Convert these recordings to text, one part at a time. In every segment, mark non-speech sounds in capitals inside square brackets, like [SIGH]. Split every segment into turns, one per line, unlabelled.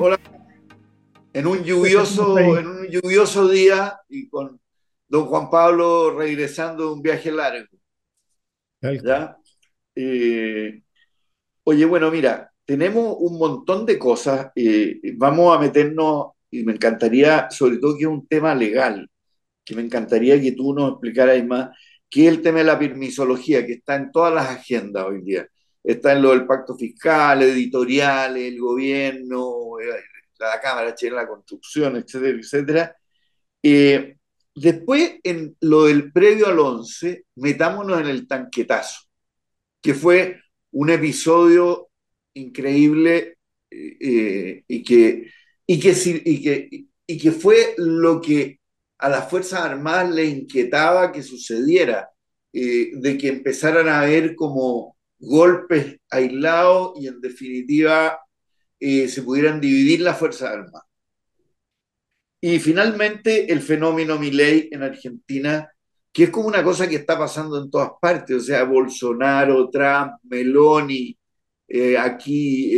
Hola. En un lluvioso, en un lluvioso día y con don Juan Pablo regresando de un viaje largo. ¿Ya? Eh, oye, bueno, mira, tenemos un montón de cosas. Eh, vamos a meternos, y me encantaría, sobre todo que es un tema legal, que me encantaría que tú nos explicaras más, que es el tema de la permisología, que está en todas las agendas hoy día. Está en lo del pacto fiscal, editorial, el gobierno, eh, la Cámara la Construcción, etcétera, etcétera. Eh, después, en lo del previo al 11, metámonos en el tanquetazo, que fue un episodio increíble eh, y, que, y, que, y, que, y que fue lo que a las Fuerzas Armadas le inquietaba que sucediera, de que empezaran a haber como golpes aislados y en definitiva eh, se pudieran dividir las Fuerzas Armadas. Y finalmente el fenómeno Milei en Argentina, que es como una cosa que está pasando en todas partes, o sea, Bolsonaro, Trump, Meloni, eh, aquí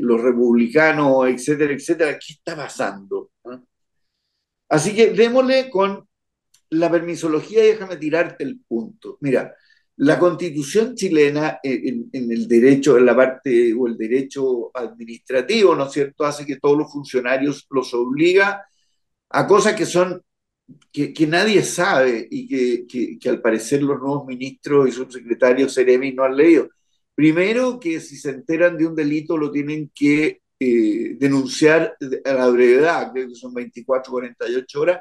los republicanos, etcétera, etcétera, ¿qué está pasando? Así que démosle con la permisología y déjame tirarte el punto. Mira, la constitución chilena en, el derecho, en la parte o el derecho administrativo, ¿no es cierto?, hace que todos los funcionarios los obliga a cosas que son, que, nadie sabe y que, que, al parecer los nuevos ministros y subsecretarios Ceremi no han leído. Primero, que si se enteran de un delito lo tienen que eh, denunciar a la brevedad, creo que son 24, 48 horas,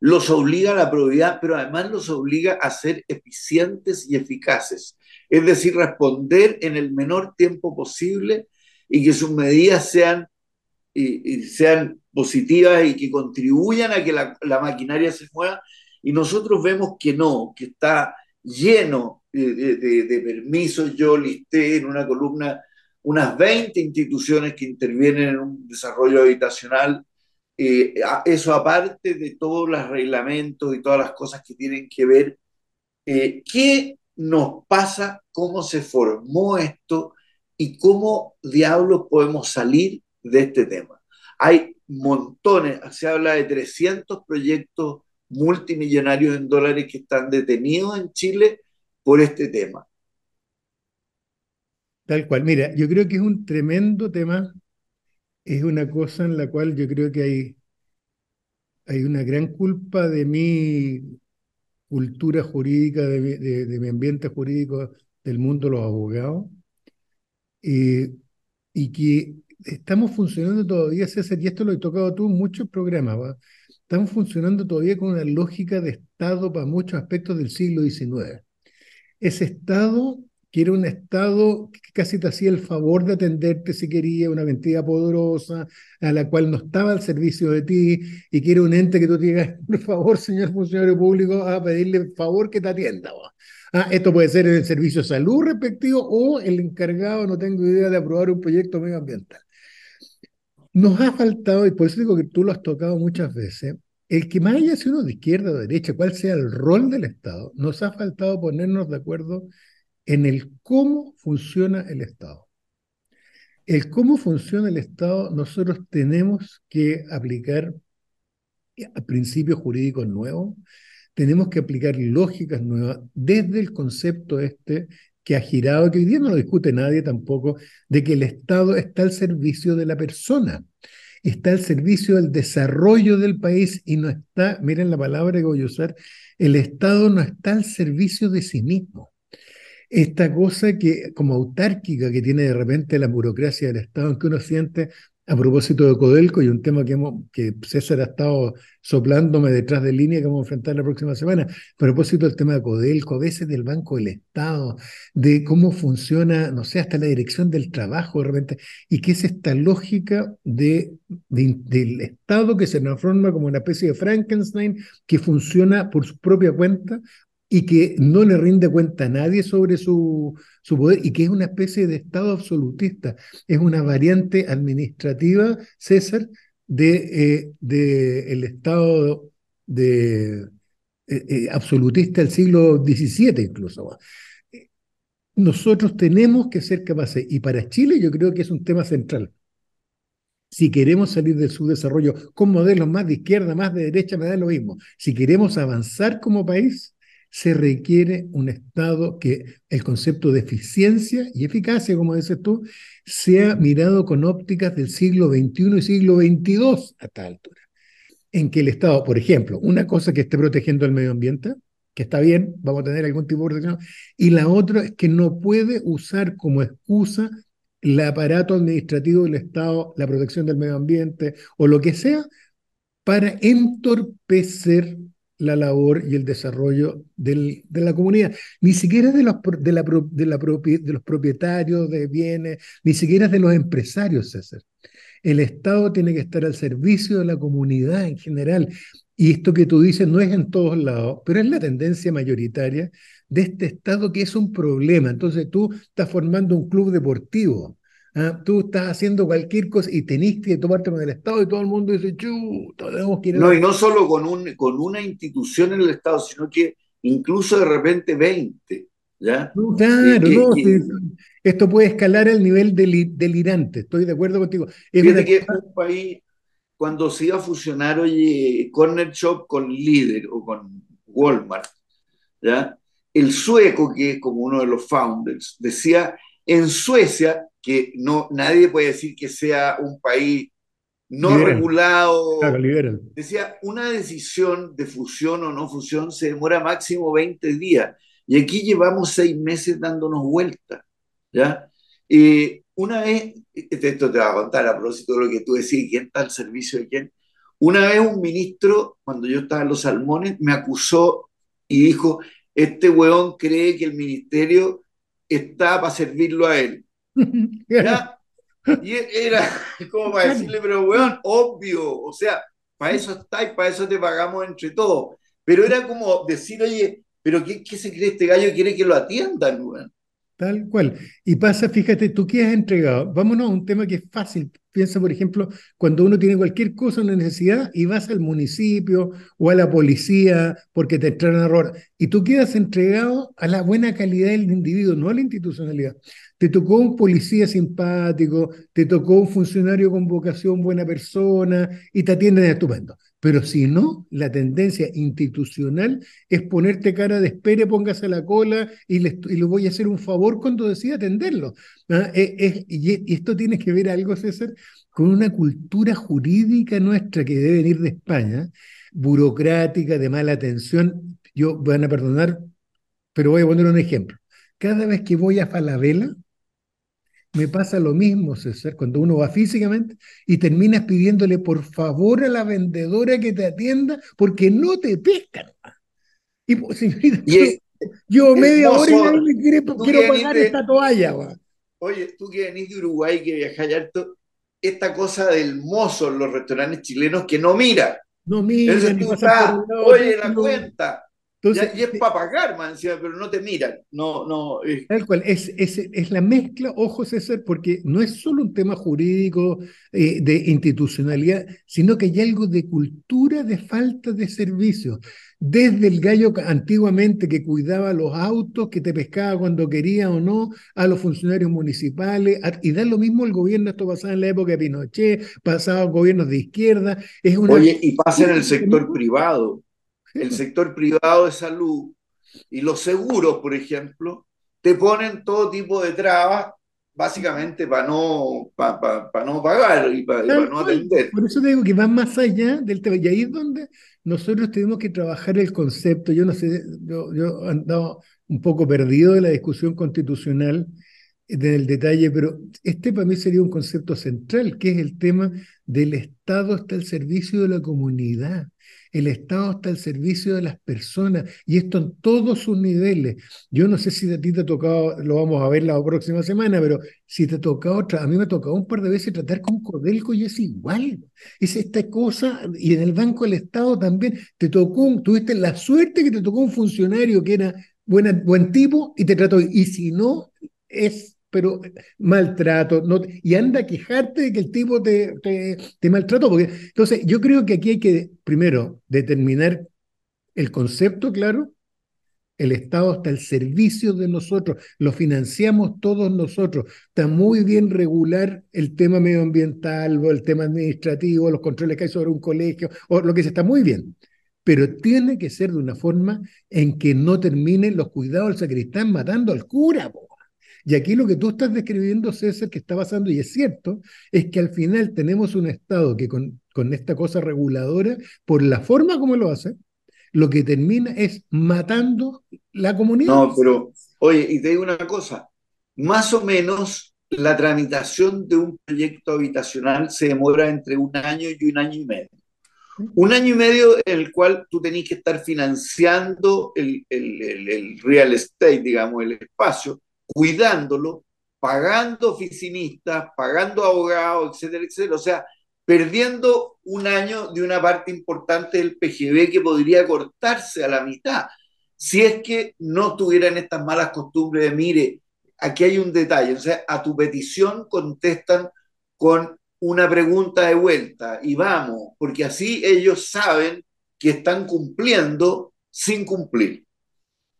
los obliga a la probidad, pero además los obliga a ser eficientes y eficaces, es decir, responder en el menor tiempo posible y que sus medidas sean, y, sean positivas y que contribuyan a que la, maquinaria se mueva. Y nosotros vemos que no, que está lleno de, de permisos. Yo listé en una columna unas 20 instituciones que intervienen en un desarrollo habitacional. Eh, eso aparte de todos los reglamentos y todas las cosas que tienen que ver, eh, ¿qué nos pasa? ¿Cómo se formó esto? ¿Y cómo diablos podemos salir de este tema? Hay montones, se habla de 300 proyectos multimillonarios en dólares que están detenidos en Chile por este tema.
Tal cual. Mira, yo creo que es un tremendo tema. Es una cosa en la cual yo creo que hay, hay una gran culpa de mi cultura jurídica, de mi, ambiente jurídico, del mundo de los abogados, eh, y que estamos funcionando todavía, César, y esto lo he tocado tú en muchos programas, estamos funcionando todavía con una lógica de Estado para muchos aspectos del siglo XIX. Ese Estado que un Estado que casi te hacía el favor de atenderte si quería, una mentira poderosa, a la cual no estaba al servicio de ti, y que un ente que tú digas, por favor, señor funcionario público, a pedirle favor que te atienda. Ah, esto puede ser el servicio de salud respectivo o el encargado, no tengo idea, de aprobar un proyecto medioambiental. Nos ha faltado, y por eso digo que tú lo has tocado muchas veces, el que más haya sido de izquierda o de derecha, cuál sea el rol del Estado, nos ha faltado ponernos de acuerdo en el cómo funciona el Estado. El cómo funciona el Estado, nosotros tenemos que aplicar principios jurídicos nuevos, tenemos que aplicar lógicas nuevas desde el concepto este que ha girado, que hoy día no lo discute nadie tampoco, de que el Estado está al servicio de la persona, está al servicio del desarrollo del país y no está, miren la palabra que voy a usar, el Estado no está al servicio de sí mismo esta cosa que, como autárquica que tiene de repente la burocracia del Estado, en que uno siente, a propósito de Codelco, y un tema que, hemos, que César ha estado soplándome detrás de línea que vamos a enfrentar la próxima semana, a propósito del tema de Codelco, a veces del Banco del Estado, de cómo funciona, no sé, hasta la dirección del trabajo de repente, y que es esta lógica de, del Estado que se transforma como una especie de Frankenstein que funciona por su propia cuenta, y que no le rinde cuenta a nadie sobre su, su poder y que es una especie de Estado absolutista. Es una variante administrativa, César, de, eh, el Estado de, eh, eh, absolutista del siglo XVII incluso. Nosotros tenemos que ser capaces, y para Chile yo creo que es un tema central, Si queremos salir del subdesarrollo con modelos más de izquierda, más de derecha, me da lo mismo. Si queremos avanzar como país, se requiere un Estado que el concepto de eficiencia y eficacia, como dices tú, sea mirado con ópticas del siglo XXI y siglo XXII a tal altura. En que el Estado, por ejemplo, una cosa que esté protegiendo el medio ambiente, que está bien, vamos a tener algún tipo de protección, y la otra es que no puede usar como excusa el aparato administrativo del Estado, la protección del medio ambiente o lo que sea, para entorpecer la labor y el desarrollo de la comunidad. Ni siquiera de los, de, la de los propietarios de bienes, ni siquiera de los empresarios, César. El Estado tiene que estar al servicio de la comunidad en general. Y esto que tú dices no es en todos lados, pero es la tendencia mayoritaria de este Estado que es un problema. Entonces tú estás formando un club deportivo, ¿ah? tú estás haciendo cualquier cosa y tenés que tomarte con el Estado y todo el mundo dice, chuta, tenemos que ir
No, y no solo con, un, con una institución en el Estado, sino que incluso de repente 20. ¿Ya?
claro, no, esto puede escalar al nivel delirante, estoy de acuerdo contigo.
Es Fíjate que un país cuando se iba a fusionar, oye, Corner Shop con Líder o con Walmart, ¿ya? El sueco, que es como uno de los founders, decía, en Suecia, que no, nadie puede decir que sea un país no regulado, decía, una decisión de fusión o no fusión se demora máximo 20 días, y aquí llevamos seis meses dándonos vueltas, ¿ya? Eh, una vez, esto te va a contar a propósito de lo que tú decís, quién está al servicio de quién. Una vez un ministro, cuando yo estaba en los salmones, me acusó y dijo, este weón cree que el ministerio está para servirlo a él. [LAUGHS] ¿Ya? Y era [LAUGHS] como para decirle, pero weón, obvio, o sea, para eso está y para eso te pagamos entre todos. Pero era como decir, oye, pero ¿qué, qué se cree este gallo? Quiere que lo atiendan, weón.
Tal cual. Y pasa, fíjate, tú qué has entregado. Vámonos a un tema que es fácil. Piensa, por ejemplo, cuando uno tiene cualquier cosa, una necesidad, y vas al municipio o a la policía porque te a error. Y tú quedas entregado a la buena calidad del individuo, no a la institucionalidad. Te tocó un policía simpático, te tocó un funcionario con vocación, buena persona, y te atienden estupendo. Pero si no, la tendencia institucional es ponerte cara de espere, póngase la cola y le, y voy a hacer un favor cuando decida atenderlo. ¿ah? Eh, y esto tiene que ver algo, César, con una cultura jurídica nuestra que debe venir de España, burocrática, de mala atención. Yo, van a perdonar, pero voy a poner un ejemplo. Cada vez que voy a Falabella, me pasa lo mismo, César, cuando uno va físicamente y terminas pidiéndole por favor a la vendedora que te atienda porque no te pescan. Y, pues, señorita, [LAUGHS] yo, media hora y quiero, quiero pagar esta toalla.
Oye, tú que venís de Uruguay, que viajas harto, esta cosa del mozo en los restaurantes chilenos que no mira.
No mira.
oye, la cuenta y es para pagar, man, pero no te miran. No, no,
Tal cual, es, es, es, la mezcla, ojo César, porque no es solo un tema jurídico eh, de institucionalidad, sino que hay algo de cultura de falta de servicios. Desde el gallo antiguamente que cuidaba los autos, que te pescaba cuando quería o no, a los funcionarios municipales, y da lo mismo el gobierno, esto pasaba en la época de Pinochet, pasaba gobiernos de izquierda. Es una...
Oye, y pasa en el sector privado el sector privado de salud y los seguros, por ejemplo, te ponen todo tipo de trabas básicamente para no, para, no pagar y para, no atender.
Por eso te digo que va más allá del tema. Y ahí es donde nosotros tenemos que trabajar el concepto. Yo no sé, yo, yo he andado un poco perdido de la discusión constitucional del detalle, pero este para mí sería un concepto central, que es el tema del Estado hasta el servicio de la comunidad. El Estado está al servicio de las personas y esto en todos sus niveles. Yo no sé si a ti te ha tocado, lo vamos a ver la próxima semana, pero si te toca otra, a mí me ha tocado un par de veces tratar con Codelco y es igual. Es esta cosa, y en el Banco del Estado también, te tocó, tuviste la suerte que te tocó un funcionario que era buena, buen tipo y te trató, y si no, es pero maltrato, no, y anda a quejarte de que el tipo te, te, maltrató. Porque, entonces, yo creo que aquí hay que, primero, determinar el concepto, claro, el Estado está al servicio de nosotros, lo financiamos todos nosotros. Está muy bien regular el tema medioambiental o el tema administrativo, los controles que hay sobre un colegio, o lo que sea, está muy bien. Pero tiene que ser de una forma en que no terminen los cuidados del sacristán matando al cura. Y aquí lo que tú estás describiendo, César, que está pasando, y es cierto, es que al final tenemos un Estado que con, con esta cosa reguladora, por la forma como lo hace, lo que termina es matando la comunidad.
No, pero, oye, y te digo una cosa, más o menos la tramitación de un proyecto habitacional se demora entre un año y un año y medio. Un año y medio en el cual tú tenés que estar financiando el, el, el, real estate, digamos, el espacio, cuidándolo, pagando oficinistas, pagando abogados, etcétera, etcétera. O sea, perdiendo un año de una parte importante del PGB que podría cortarse a la mitad, si es que no tuvieran estas malas costumbres de, mire, aquí hay un detalle, o sea, a tu petición contestan con una pregunta de vuelta y vamos, porque así ellos saben que están cumpliendo sin cumplir.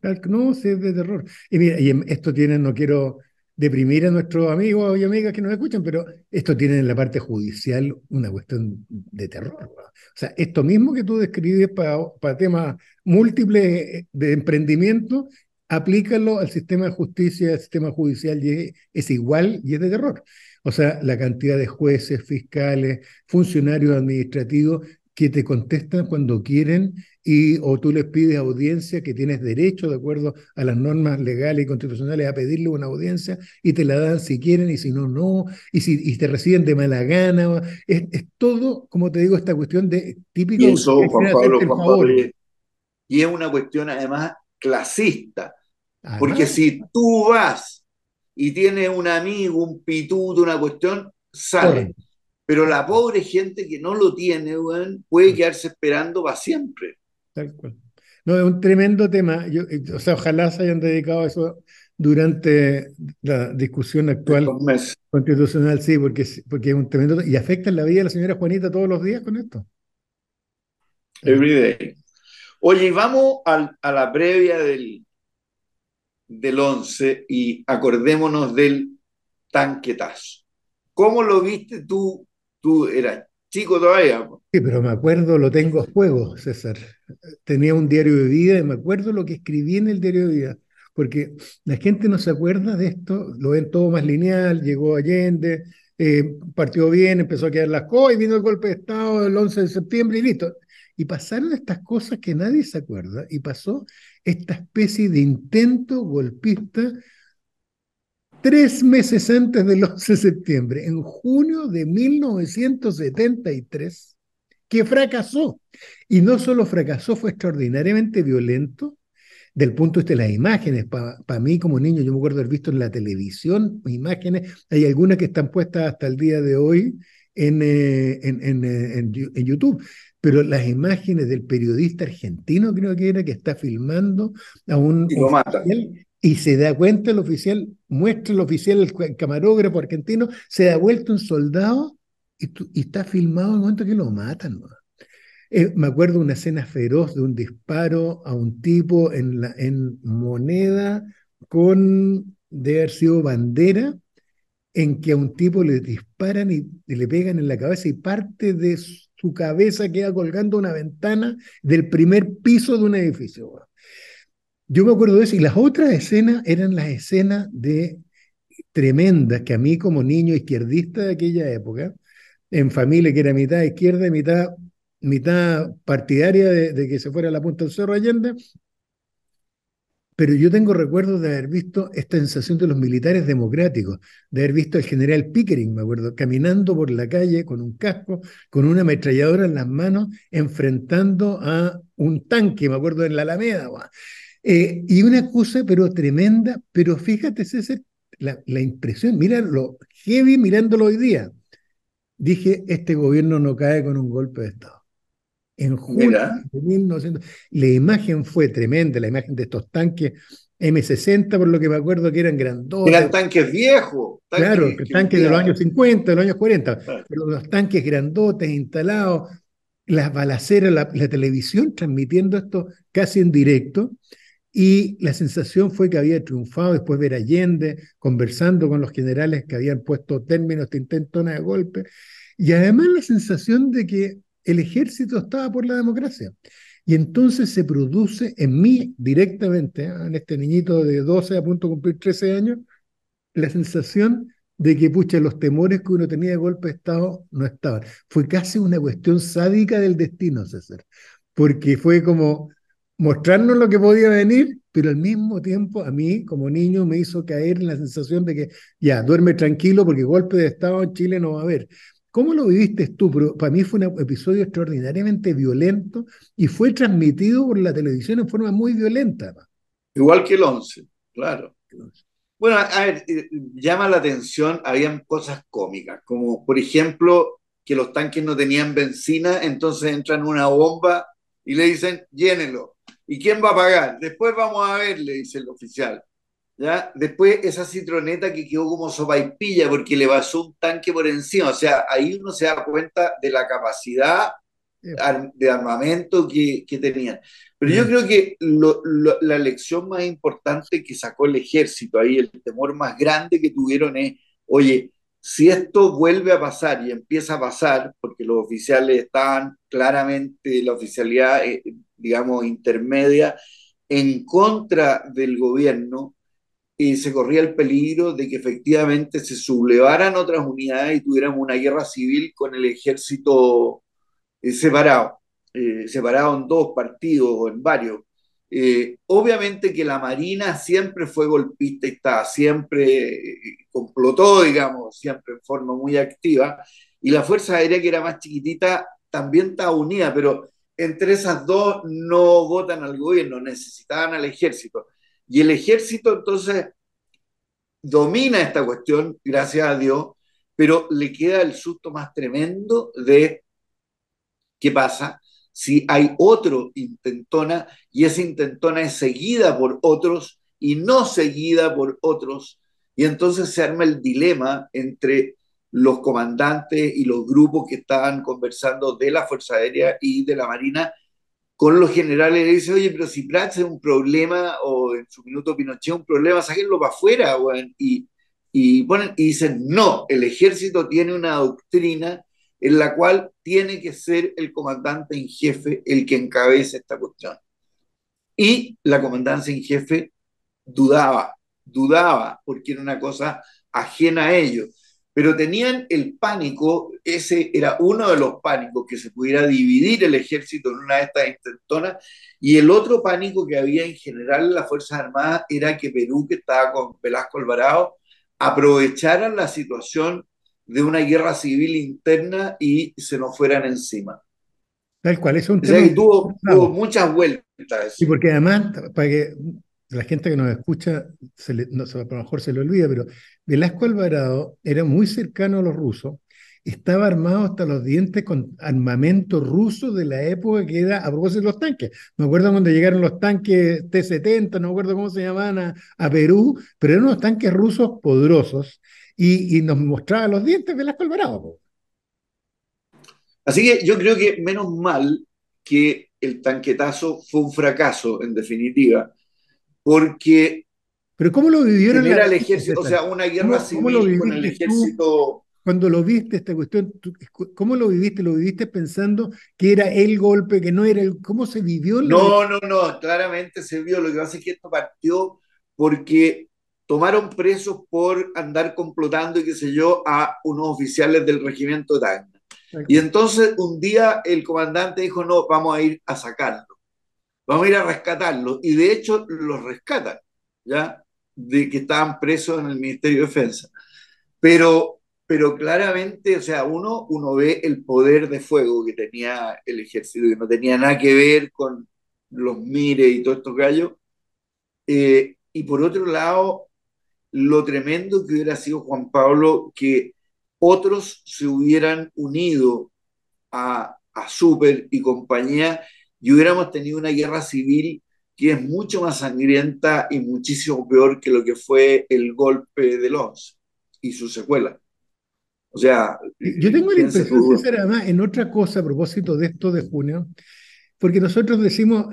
No, es de terror. Y mira, y esto tiene, no quiero deprimir a nuestros amigos y amigas que nos escuchan, pero esto tiene en la parte judicial una cuestión de terror. O sea, esto mismo que tú describes para, para temas múltiples de emprendimiento, aplícalo al sistema de justicia, al sistema judicial, y es, igual y es de terror. O sea, la cantidad de jueces, fiscales, funcionarios administrativos que te contestan cuando quieren y o tú les pides audiencia que tienes derecho de acuerdo a las normas legales y constitucionales a pedirle una audiencia y te la dan si quieren y si no, no, y si y te reciben de mala gana. Es, es todo, como te digo, esta cuestión de típico...
Y eso, Juan Pablo, Juan Pablo, y es una cuestión además clasista, porque si tú vas y tienes un amigo, un pituto, una cuestión, sale. Pero la pobre gente que no lo tiene, puede quedarse esperando para siempre.
Tal cual. No, es un tremendo tema. Yo, eh, o sea, ojalá se hayan dedicado a eso durante la discusión actual constitucional, sí, porque, porque es un tremendo y afecta la vida de la señora Juanita todos los días con esto.
Every day. Oye, vamos a la previa del, del 11 y acordémonos del tanquetazo. ¿Cómo lo viste tú Tú eras chico todavía.
Sí, pero me acuerdo, lo tengo a juego, César. Tenía un diario de vida y me acuerdo lo que escribí en el diario de vida. Porque la gente no se acuerda de esto, lo ven todo más lineal, llegó Allende, eh, partió bien, empezó a quedar las cosas y vino el golpe de Estado el 11 de septiembre y listo. Y pasaron estas cosas que nadie se acuerda y pasó esta especie de intento golpista tres meses antes del 11 de septiembre, en junio de 1973, que fracasó. Y no solo fracasó, fue extraordinariamente violento del punto de vista de las imágenes. Para mí como niño, yo me acuerdo haber visto en la televisión imágenes, hay algunas que están puestas hasta el día de hoy en, eh, en, eh, en, en, YouTube, pero las imágenes del periodista argentino, creo que era, que está filmando a un...
Y lo
y se da cuenta el oficial, muestra el oficial, el camarógrafo argentino, se da vuelta un soldado y, está filmado el momento que lo matan. Eh, me acuerdo una escena feroz de un disparo a un tipo en, la, moneda con, de haber sido bandera, en que a un tipo le disparan y, le pegan en la cabeza y parte de su cabeza queda colgando una ventana del primer piso de un edificio. Yo me acuerdo de eso y las otras escenas eran las escenas de tremendas que a mí como niño izquierdista de aquella época, en familia que era mitad izquierda y mitad, mitad partidaria de, que se fuera a la punta del Cerro Allende, pero yo tengo recuerdos de haber visto esta sensación de los militares democráticos, de haber visto al general Pickering, me acuerdo, caminando por la calle con un casco, con una ametralladora en las manos, enfrentando a un tanque, me acuerdo, en la Alameda. Eh, y una cosa, pero tremenda, pero fíjate, César, la, la impresión, mira lo heavy mirándolo hoy día. Dije, este gobierno no cae con un golpe de Estado. En junio de 1900, la imagen fue tremenda, la imagen de estos tanques M60, por lo que me acuerdo que eran grandotes.
Eran tanques viejos.
claro, tanques de los años 50, de los años 40, pero los tanques grandotes instalados, las balaceras, la, la televisión transmitiendo esto casi en directo y la sensación fue que había triunfado después de ver a Allende conversando con los generales que habían puesto términos de intentona de golpe, y además la sensación de que el ejército estaba por la democracia. Y entonces se produce en mí directamente, ¿eh? en este niñito de 12 a punto de cumplir 13 años, la sensación de que, pucha, los temores que uno tenía de golpe de Estado no estaban. Fue casi una cuestión sádica del destino, César, porque fue como mostrarnos lo que podía venir, pero al mismo tiempo a mí, como niño, me hizo caer en la sensación de que, ya, duerme tranquilo porque golpe de Estado en Chile no va a haber. ¿Cómo lo viviste tú? Pero para mí fue un episodio extraordinariamente violento y fue transmitido por la televisión en forma muy violenta.
Igual que el 11, claro. Bueno, a ver, eh, llama la atención, habían cosas cómicas, como por ejemplo que los tanques no tenían benzina, entonces entran una bomba y le dicen, llénelo. ¿Y quién va a pagar? Después vamos a ver, le dice el oficial. ¿Ya? Después esa citroneta que quedó como pilla porque le pasó un tanque por encima. O sea, ahí uno se da cuenta de la capacidad de armamento que, que tenían. Pero yo creo que la lección más importante que sacó el ejército ahí, el temor más grande que tuvieron es, oye, si esto vuelve a pasar y empieza a pasar, porque los oficiales estaban claramente, la oficialidad, eh, digamos, intermedia, en contra del gobierno, y se corría el peligro de que efectivamente se sublevaran otras unidades y tuviéramos una guerra civil con el ejército eh, separado, eh, separado en dos partidos o en varios. Eh, obviamente que la Marina siempre fue golpista y estaba siempre complotó, digamos, siempre en forma muy activa, y la Fuerza Aérea, que era más chiquitita, también estaba unida, pero entre esas dos no votan al gobierno, necesitaban al ejército. Y el ejército entonces domina esta cuestión, gracias a Dios, pero le queda el susto más tremendo de qué pasa si hay otro intentona y esa intentona es seguida por otros y no seguida por otros. Y entonces se arma el dilema entre los comandantes y los grupos que estaban conversando de la Fuerza Aérea y de la Marina con los generales. Le dice, oye, pero si Prats es un problema, o en su minuto Pinochet un problema, sáquenlo para afuera, y, y, ponen, y dicen, no, el ejército tiene una doctrina en la cual tiene que ser el comandante en jefe el que encabece esta cuestión. Y la comandancia en jefe dudaba, dudaba, porque era una cosa ajena a ellos pero tenían el pánico, ese era uno de los pánicos, que se pudiera dividir el ejército en una de estas intentonas, y el otro pánico que había en general en las Fuerzas Armadas era que Perú, que estaba con Velasco Alvarado, aprovecharan la situación de una guerra civil interna y se nos fueran encima.
Tal cual, es un
tema. tuvo, tuvo, muchas vueltas.
Sí, porque además, para que la gente que nos escucha, se a lo mejor se le olvida, pero Velasco Alvarado era muy cercano a los rusos, estaba armado hasta los dientes con armamento ruso de la época que era a propósito de los tanques. Me acuerdo cuando llegaron los tanques T-70, no me acuerdo cómo se llamaban a, Perú, pero eran unos tanques rusos poderosos y, y nos mostraba los dientes Velasco Alvarado.
Así que yo creo que menos mal que el tanquetazo fue un fracaso, en definitiva, porque...
Pero ¿cómo lo vivieron?
el ejército, o sea, una guerra civil con el ejército...
cuando lo viste esta cuestión, ¿cómo lo viviste? ¿Lo viviste pensando que era el golpe, que no era el... ¿Cómo se vivió?
No, no, no, claramente se vio. Lo que pasa es que esto partió porque tomaron presos por andar complotando y qué sé yo a unos oficiales del regimiento de Y entonces un día el comandante dijo, no, vamos a ir a sacarlo vamos a ir a rescatarlos. Y de hecho los rescatan, ¿ya? De que estaban presos en el Ministerio de Defensa. Pero, pero claramente, o sea, uno, uno ve el poder de fuego que tenía el ejército, que no tenía nada que ver con los mires y todos estos gallos. Eh, y por otro lado, lo tremendo que hubiera sido Juan Pablo que otros se hubieran unido a, a Super y compañía y hubiéramos tenido una guerra civil que es mucho más sangrienta y muchísimo peor que lo que fue el golpe de los y su secuela. O sea,
yo tengo la impresión, César, además, en otra cosa a propósito de esto de junio, porque nosotros decimos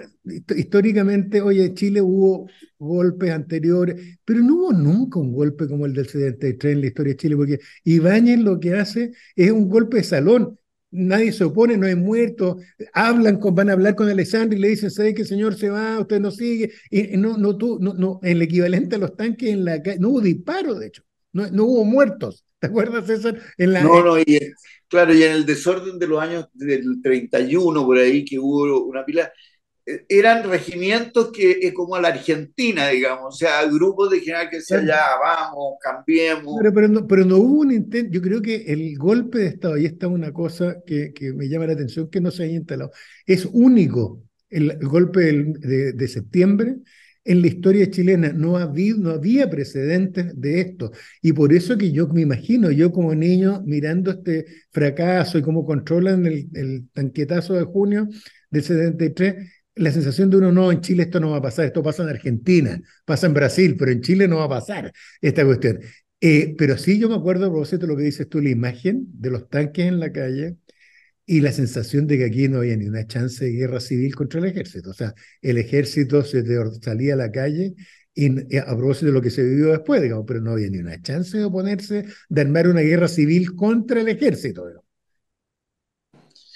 históricamente, oye, Chile hubo golpes anteriores, pero no hubo nunca un golpe como el del 73 en la historia de Chile, porque Ibáñez lo que hace es un golpe de salón. Nadie se opone, no hay muertos, hablan con, van a hablar con Alessandro y le dicen, ¿sabe que el señor se va? Usted no sigue. Y no, no, tú, no, no, el equivalente a los tanques en la calle, no hubo disparos, de hecho, no, no hubo muertos. [LAUGHS] ¿Te acuerdas, César?
En la, no, no, y, claro, y en el desorden de los años del 31, por ahí, que hubo una pila, eran regimientos que es como a la Argentina, digamos, o sea, grupos de general que decían, ya, vamos, cambiemos.
Pero, pero, no, pero no hubo un intento, yo creo que el golpe de Estado, y esta es una cosa que, que me llama la atención, que no se haya instalado, es único el, el golpe de, de septiembre, en la historia chilena. No, había, no había precedentes de esto. Y por eso que yo me imagino, yo como niño, mirando este fracaso y cómo controlan el, el tanquetazo de junio del 73, la sensación de uno, no, en Chile esto no va a pasar, esto pasa en Argentina, pasa en Brasil, pero en Chile no va a pasar esta cuestión. Eh, pero sí yo me acuerdo, de lo que dices tú, la imagen de los tanques en la calle, y la sensación de que aquí no había ni una chance de guerra civil contra el ejército. O sea, el ejército se salía a la calle y a propósito de lo que se vivió después, digamos, pero no había ni una chance de oponerse, de armar una guerra civil contra el ejército.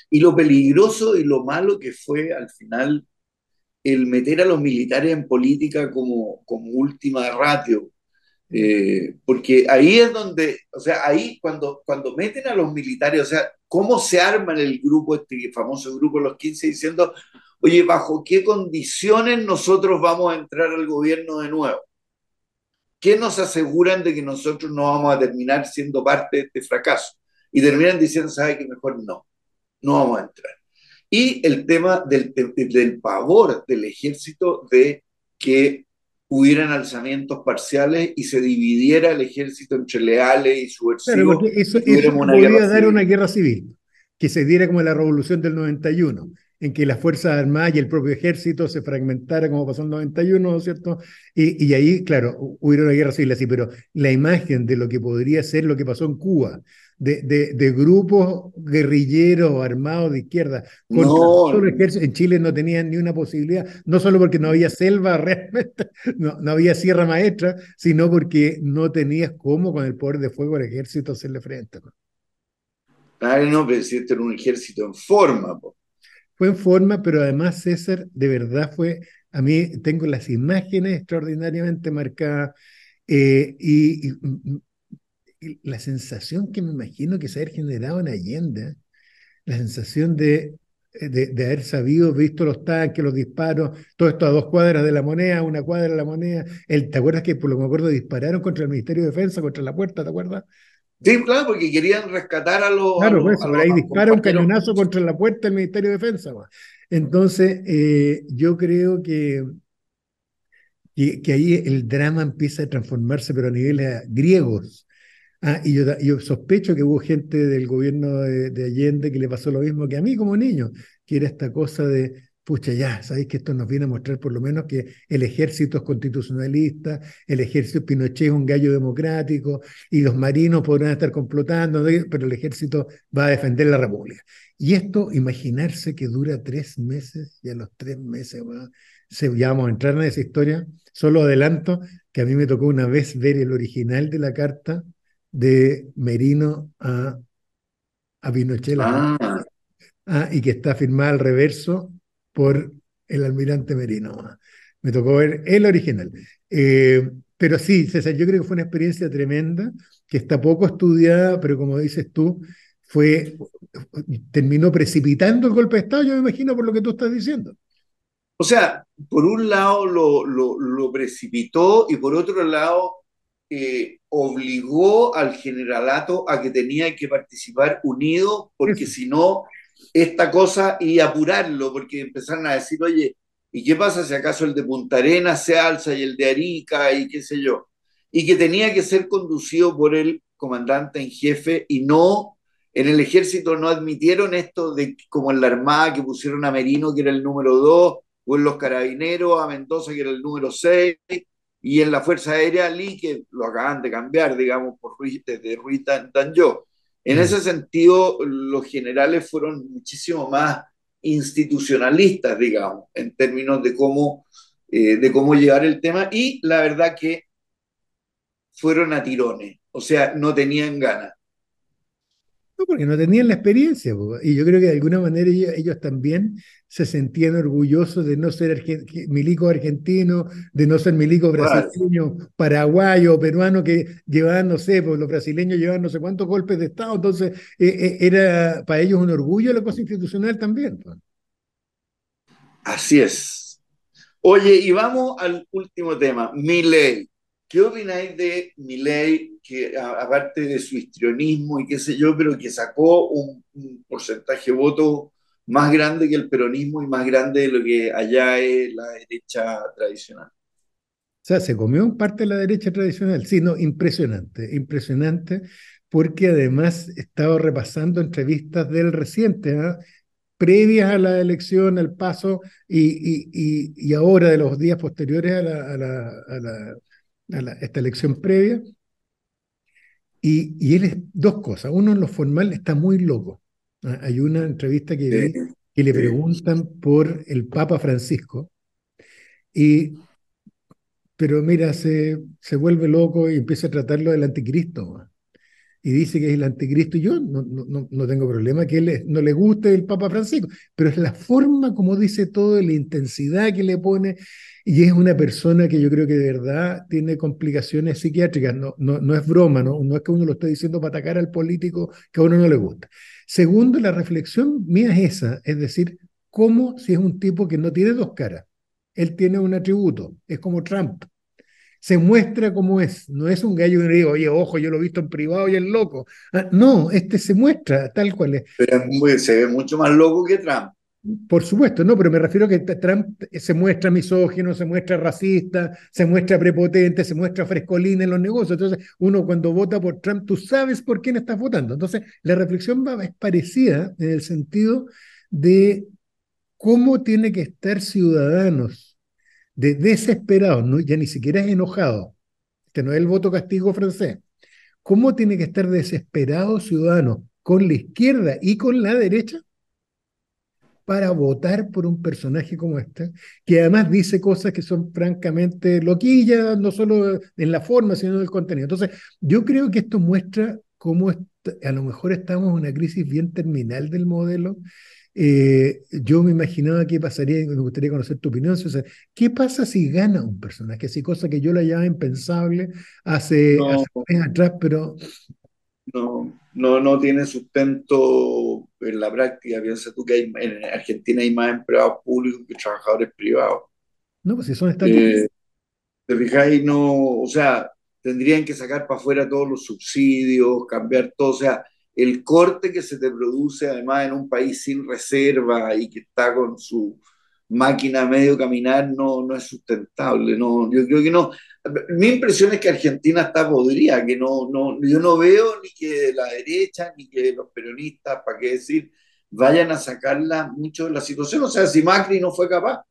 Y lo peligroso y lo malo que fue al final el meter a los militares en política como, como última ratio, eh, porque ahí es donde, o sea, ahí cuando, cuando meten a los militares, o sea, ¿cómo se arma el grupo, este famoso grupo Los 15, diciendo, oye, ¿bajo qué condiciones nosotros vamos a entrar al gobierno de nuevo? ¿Qué nos aseguran de que nosotros no vamos a terminar siendo parte de este fracaso? Y terminan diciendo, ¿sabe que mejor no? No vamos a entrar. Y el tema del, del pavor del ejército de que hubieran alzamientos parciales y se dividiera el ejército entre leales y subversivos.
Claro, eso, eso podría dar una guerra civil, que se diera como la revolución del 91, en que las Fuerzas Armadas y el propio ejército se fragmentara como pasó en el 91, ¿no es cierto? Y, y ahí, claro, hubiera una guerra civil así, pero la imagen de lo que podría ser lo que pasó en Cuba, de, de, grupos guerrilleros armados de izquierda. No. En Chile no tenían ni una posibilidad, no solo porque no había selva [LAUGHS] realmente, no, no había sierra maestra, sino porque no tenías cómo con el poder de fuego al ejército hacerle frente.
Claro, no, pero si este era un ejército en forma.
Fue en forma, pero además César, de verdad fue, a mí tengo las imágenes extraordinariamente marcadas eh, y, la sensación que me imagino que se ha generado en Allende, la sensación de, de, haber sabido, visto los tanques, los disparos, todo esto a dos cuadras de la moneda, una cuadra de la moneda. El, ¿Te acuerdas que, por lo que me acuerdo, dispararon contra el Ministerio de Defensa, contra la puerta, ¿te acuerdas?
Sí, claro, porque querían rescatar a los.
Claro, pues, por ahí dispara un cañonazo contra la puerta del Ministerio de Defensa. Entonces, eh, yo creo que, que, que, ahí el drama empieza a transformarse, pero a niveles griegos. Ah, y yo, sospecho que hubo gente del gobierno de, Allende que le pasó lo mismo que a mí como niño, que era esta cosa de, pucha, ya, sabéis que esto nos viene a mostrar por lo menos que el ejército es constitucionalista, el ejército Pinochet es un gallo democrático y los marinos podrán estar complotando, pero el ejército va a defender la república. Y esto, imaginarse que dura tres meses y a los tres meses va, se, ya vamos a entrar en esa historia, solo adelanto que a mí me tocó una vez ver el original de la carta de Merino a, a Pinochet, ah. ah. y que está firmada al reverso por el almirante Merino. Me tocó ver el original. Eh, pero sí, César, yo creo que fue una experiencia tremenda, que está poco estudiada, pero como dices tú, fue, terminó precipitando el golpe de Estado, yo me imagino por lo que tú estás diciendo.
O sea, por un lado lo, lo, lo precipitó y por otro lado eh, obligó al generalato a que tenía que participar unido, porque si no, esta cosa y apurarlo, porque empezaron a decir, oye, ¿y qué pasa si acaso el de Punta Arenas se alza y el de Arica y qué sé yo? Y que tenía que ser conducido por el comandante en jefe y no, en el ejército no admitieron esto de como en la Armada que pusieron a Merino, que era el número 2, o en los carabineros a Mendoza, que era el número 6, y en la Fuerza Aérea Lee, que lo acaban de cambiar, digamos, por Ruiz, desde Ruiz. En mm. ese sentido, los generales fueron muchísimo más institucionalistas, digamos, en términos de cómo, eh, de cómo llevar el tema, y la verdad que fueron a tirones, o sea, no tenían ganas.
No, porque no tenían la experiencia, y yo creo que de alguna manera ellos, también se sentían orgullosos de no ser milico argentino, de no ser milico brasileño, paraguayo, peruano, que llevaban, no sé, pues los brasileños llevaban no sé cuántos golpes de Estado, entonces eh, eh, era para ellos un orgullo la cosa institucional también.
Así es. Oye, y vamos al último tema, mi ley. ¿Qué opináis de Milei, que aparte de su histrionismo y qué sé yo, pero que sacó un, porcentaje de votos más grande que el peronismo y más grande de lo que allá es la derecha tradicional?
O sea, se comió parte de la derecha tradicional. Sí, no, impresionante, impresionante, porque además estaba repasando entrevistas del reciente, previas a la elección, al paso, y, ahora de los días posteriores a la esta elección previa. Y, y, él es dos cosas. Uno, en lo formal, está muy loco. Hay una entrevista que vi que le preguntan por el Papa Francisco. Y, pero mira, se, se vuelve loco y empieza a tratarlo del anticristo y dice que es el anticristo, y yo no, no, no tengo problema que él no le guste el Papa Francisco, pero es la forma como dice todo, la intensidad que le pone, y es una persona que yo creo que de verdad tiene complicaciones psiquiátricas, no, no, no es broma, ¿no? no es que uno lo esté diciendo para atacar al político que a uno no le gusta. Segundo, la reflexión mía es esa, es decir, cómo si es un tipo que no tiene dos caras, él tiene un atributo, es como Trump, se muestra como es. No es un gallo que digo, oye, ojo, yo lo he visto en privado y es loco. Ah, no, este se muestra tal cual es.
Pero se ve mucho más loco que Trump.
Por supuesto, no, pero me refiero a que Trump se muestra misógino, se muestra racista, se muestra prepotente, se muestra frescolín en los negocios. Entonces, uno cuando vota por Trump, tú sabes por quién estás votando. Entonces, la reflexión va, es parecida en el sentido de cómo tiene que estar ciudadanos de desesperado, ¿no? ya ni siquiera es enojado, que no es el voto castigo francés. ¿Cómo tiene que estar desesperado ciudadano con la izquierda y con la derecha para votar por un personaje como este, que además dice cosas que son francamente loquillas, no solo en la forma, sino en el contenido? Entonces, yo creo que esto muestra cómo a lo mejor estamos en una crisis bien terminal del modelo eh, yo me imaginaba qué pasaría, me gustaría conocer tu opinión, ¿Qué pasa si gana un personaje? Así, cosa que yo la llamaba impensable hace, no, atrás, pero...
No, no, no tiene sustento en la práctica. Piensa tú que en Argentina hay más empleados públicos que trabajadores privados.
No, pues si son estatutos. Eh,
te fijáis, no, o sea, tendrían que sacar para afuera todos los subsidios, cambiar todo, o sea, el corte que se te produce además en un país sin reserva y que está con su máquina a medio caminar no, no es sustentable. No, yo creo que no. Mi impresión es que Argentina está podrida, que no, no, yo no veo ni que la derecha ni que los peronistas, para qué decir, vayan a sacarla mucho de la situación. O sea, si Macri no fue capaz.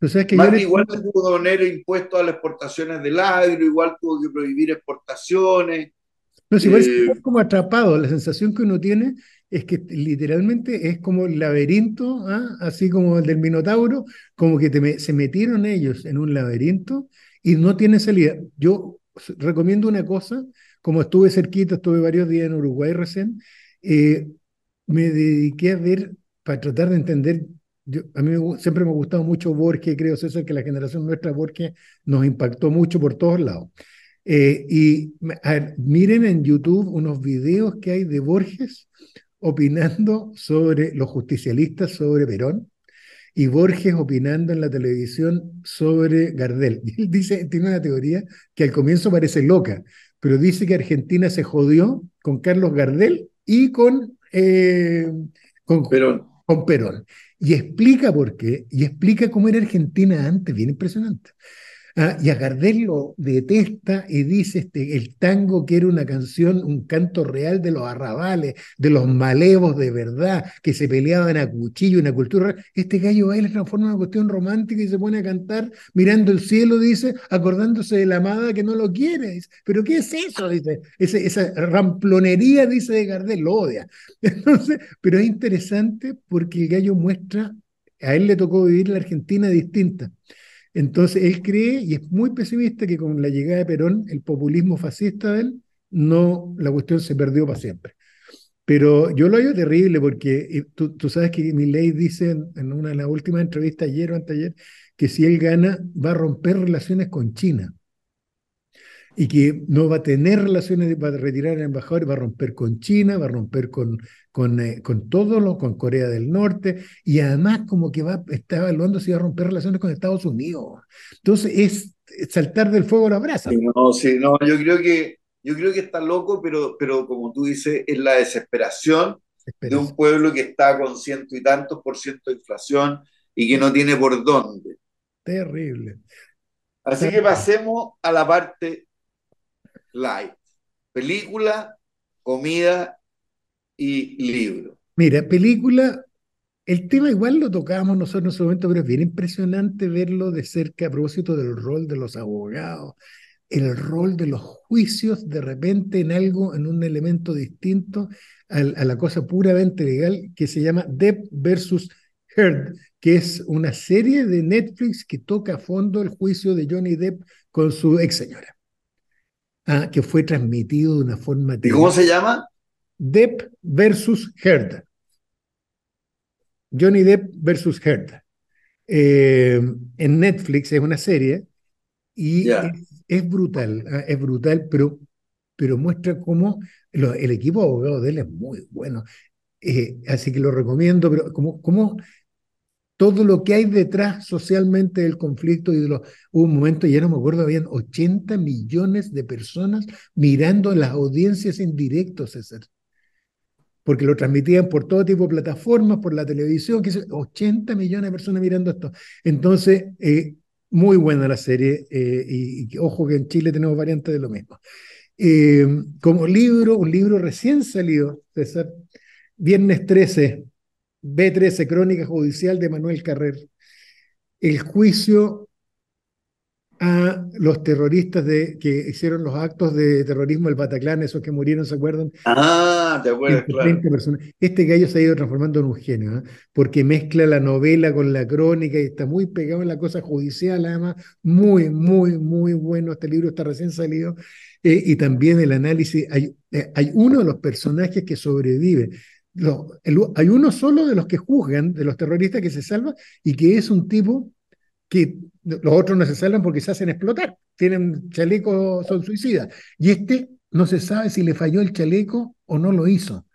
que Macri igual tuvo que poner impuestos a las exportaciones del agro, igual tuvo que prohibir exportaciones.
No, si eh, como atrapado, la sensación que uno tiene es que literalmente es como el laberinto, ¿ah? así como el del Minotauro, como que se metieron ellos en un laberinto y no tiene salida. Yo recomiendo una cosa, como estuve cerquita, estuve varios días en Uruguay recién, eh, me dediqué a ver, para tratar de entender, a mí siempre me ha gustado mucho Borges, creo César, que la generación nuestra Borges nos impactó mucho por todos lados. Eh, y miren en YouTube unos videos que hay de Borges opinando sobre los justicialistas sobre Perón y Borges opinando en la televisión sobre Gardel. [LAUGHS] Y él dice, tiene una teoría que al comienzo parece loca, pero dice que Argentina se jodió con Carlos Gardel y con, eh, con, Perón. con Perón. Y explica por qué, y explica cómo era Argentina antes, bien impresionante. Ah, y a Gardel lo detesta y dice este, el tango que era una canción, un canto real de los arrabales, de los malevos de verdad, que se peleaban a cuchillo, una cultura. Este gallo le transforma en una cuestión romántica y se pone a cantar mirando el cielo, dice, acordándose de la amada que no lo quiere. Dice, Pero ¿qué es eso? Dice, esa ramplonería, dice de Gardel, lo odia. [LAUGHS] Entonces, pero es interesante porque el gallo muestra, a él le tocó vivir la Argentina distinta entonces, él cree y es muy pesimista que con la llegada de Perón, el populismo fascista de él, no, la cuestión se perdió para siempre. Pero yo lo hallo terrible porque tú, tú, sabes que ley dice en, una de las últimas entrevistas ayer o anteayer que si él gana va a romper relaciones con China y que no va a tener relaciones, va a retirar al embajador, va a romper con China, va a romper con, con, eh, con todo lo, con Corea del Norte, y además como que va, está evaluando si va a romper relaciones con Estados Unidos. Entonces es saltar del fuego a la brasa.
no, sí, no, yo creo que, yo creo que está loco, pero, pero como tú dices, es la desesperación, de un pueblo que está con ciento y tantos por ciento de inflación y que no tiene por dónde.
Terrible.
Así que pasemos a la parte light. Película, comida y libro.
Mira, película, el tema igual lo tocábamos nosotros en su momento, pero es bien impresionante verlo de cerca a propósito del rol de los abogados, el rol de los juicios de repente en algo, en un elemento distinto a, la cosa puramente legal que se llama Depp versus Heard, que es una serie de Netflix que toca a fondo el juicio de Johnny Depp con su ex señora. Ah, que fue transmitido de una forma...
¿Y cómo se llama?
Depp versus Heard. Johnny Depp versus Heard. Eh, en Netflix es una serie y es, brutal, ah, es brutal, pero, pero muestra cómo el equipo de abogados de él es muy bueno. Eh, así que lo recomiendo, pero como, como todo lo que hay detrás socialmente del conflicto y de los... Hubo un momento, ya no me acuerdo, habían 80 millones de personas mirando las audiencias en directo, César. Porque lo transmitían por todo tipo de plataformas, por la televisión, que 80 millones de personas mirando esto. Entonces, eh, muy buena la serie, eh, y, ojo que en Chile tenemos variantes de lo mismo. Eh, como libro, un libro recién salido, César, Viernes 13, B13, Crónica Judicial de Manuel Carrer. El juicio a los terroristas de, que hicieron los actos de terrorismo del Bataclan, esos que murieron, ¿se acuerdan?
Ah, te acuerdas, claro.
Este gallo se ha ido transformando en un genio, ¿eh? porque mezcla la novela con la crónica y está muy pegado en la cosa judicial, además, muy, muy, muy bueno. Este libro está recién salido. Eh, y también el análisis, hay, eh, hay uno de los personajes que sobrevive, hay uno solo de los que juzgan, de los terroristas que se salva, y que es un tipo que los otros no se salvan porque se hacen explotar, tienen chaleco, son suicidas. Y este no se sabe si le falló el chaleco o no lo hizo,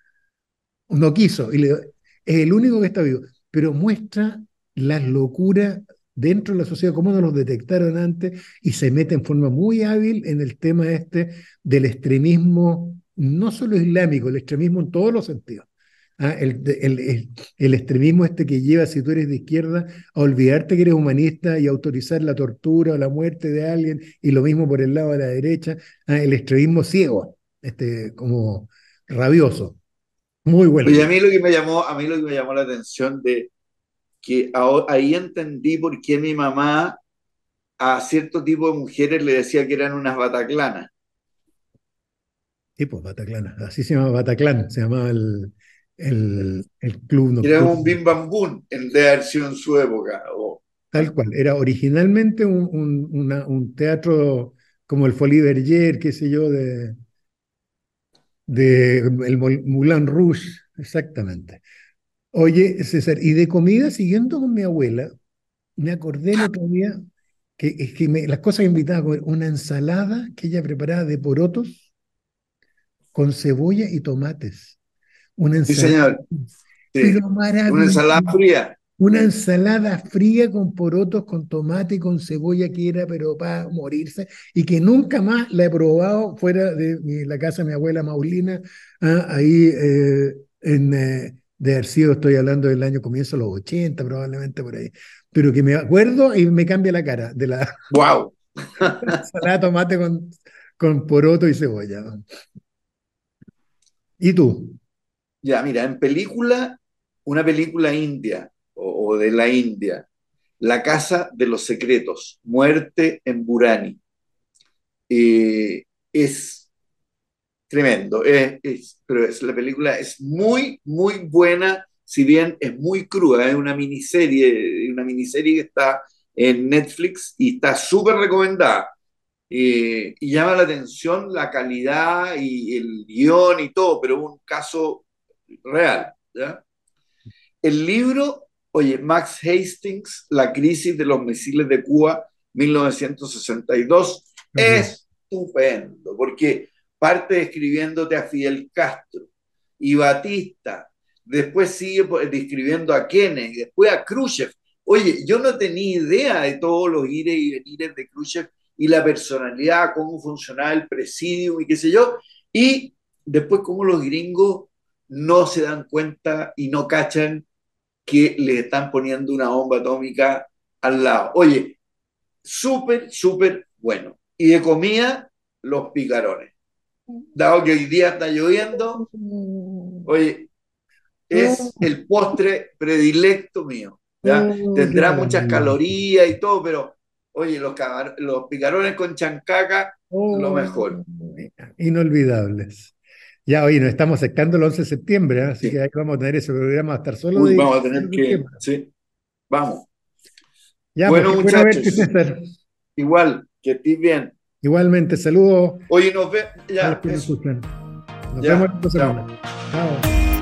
no quiso, y es el único que está vivo, pero muestra la locura dentro de la sociedad, cómo no los detectaron antes, y se mete en forma muy hábil en el tema este del extremismo, no solo islámico, el extremismo en todos los sentidos. Ah, el, el, el, extremismo este que lleva, si tú eres de izquierda, a olvidarte que eres humanista y autorizar la tortura o la muerte de alguien, y lo mismo por el lado de la derecha, ah, el extremismo ciego, este, como rabioso. Muy bueno.
Y a mí lo que me llamó, a mí lo que me llamó la atención de que ahí entendí por qué mi mamá a cierto tipo de mujeres le decía que eran unas bataclanas.
Sí, pues Bataclana, así se llama Bataclan, se llamaba el, el, el club
Era un bim bam boom, el de en su época.
Tal cual, era originalmente un, un, un teatro como el Folie Berger, qué sé yo, de, de el Moulin Rouge, exactamente. Oye, César, y de comida, siguiendo con mi abuela, me acordé el otro día que, es que me, las cosas que invitaba a comer, una ensalada que ella preparaba de porotos con cebolla y tomates. Una ensalada.
Una ensalada fría.
Una ensalada fría con porotos, con tomate y con cebolla que era, pero para morirse, y que nunca más la he probado fuera de la casa de mi abuela Maulina, ah, ahí eh, en eh, de Arcido, estoy hablando del año comienzo los 80, probablemente por ahí, pero que me acuerdo y me cambia la cara de la...
¡Wow! [LAUGHS]
ensalada de tomate con, con poroto y cebolla. ¿Y tú?
Ya, mira, en película, una película india o, de la India, La Casa de los Secretos, Muerte en Burani. Eh, es tremendo, es, pero es, la película es muy, muy buena, si bien es muy cruda, es una miniserie, una miniserie que está en Netflix y está súper recomendada. Eh, y llama la atención la calidad y el guion y todo, pero un caso real. ¿ya? El libro, oye, Max Hastings, La crisis de los misiles de Cuba, 1962, es estupendo, porque parte escribiéndote a Fidel Castro y Batista, después sigue describiendo a Kennedy, después a Khrushchev. Oye, yo no tenía idea de todos los ires y venires de Khrushchev y la personalidad, cómo funcionaba el presidio y qué sé yo, y después cómo los gringos no se dan cuenta y no cachan que le están poniendo una bomba atómica al lado. Oye, súper, súper bueno. Y de comida, los picarones. Dado que hoy día está lloviendo, oye, es el postre predilecto mío. ¿ya? Tendrá muchas calorías y todo, pero oye, los, los picarones con chancaca, lo mejor.
Inolvidables. Ya, oye, nos estamos secando el 11 de septiembre, ¿eh? así que ahí vamos a tener ese programa a estar solo.
vamos a tener que. Sí, vamos.
Ya, bueno, pues, muchachos.
Igual, que estés bien.
Igualmente, saludos.
Oye, nos, ve, ya,
nos vemos la semana. Chao.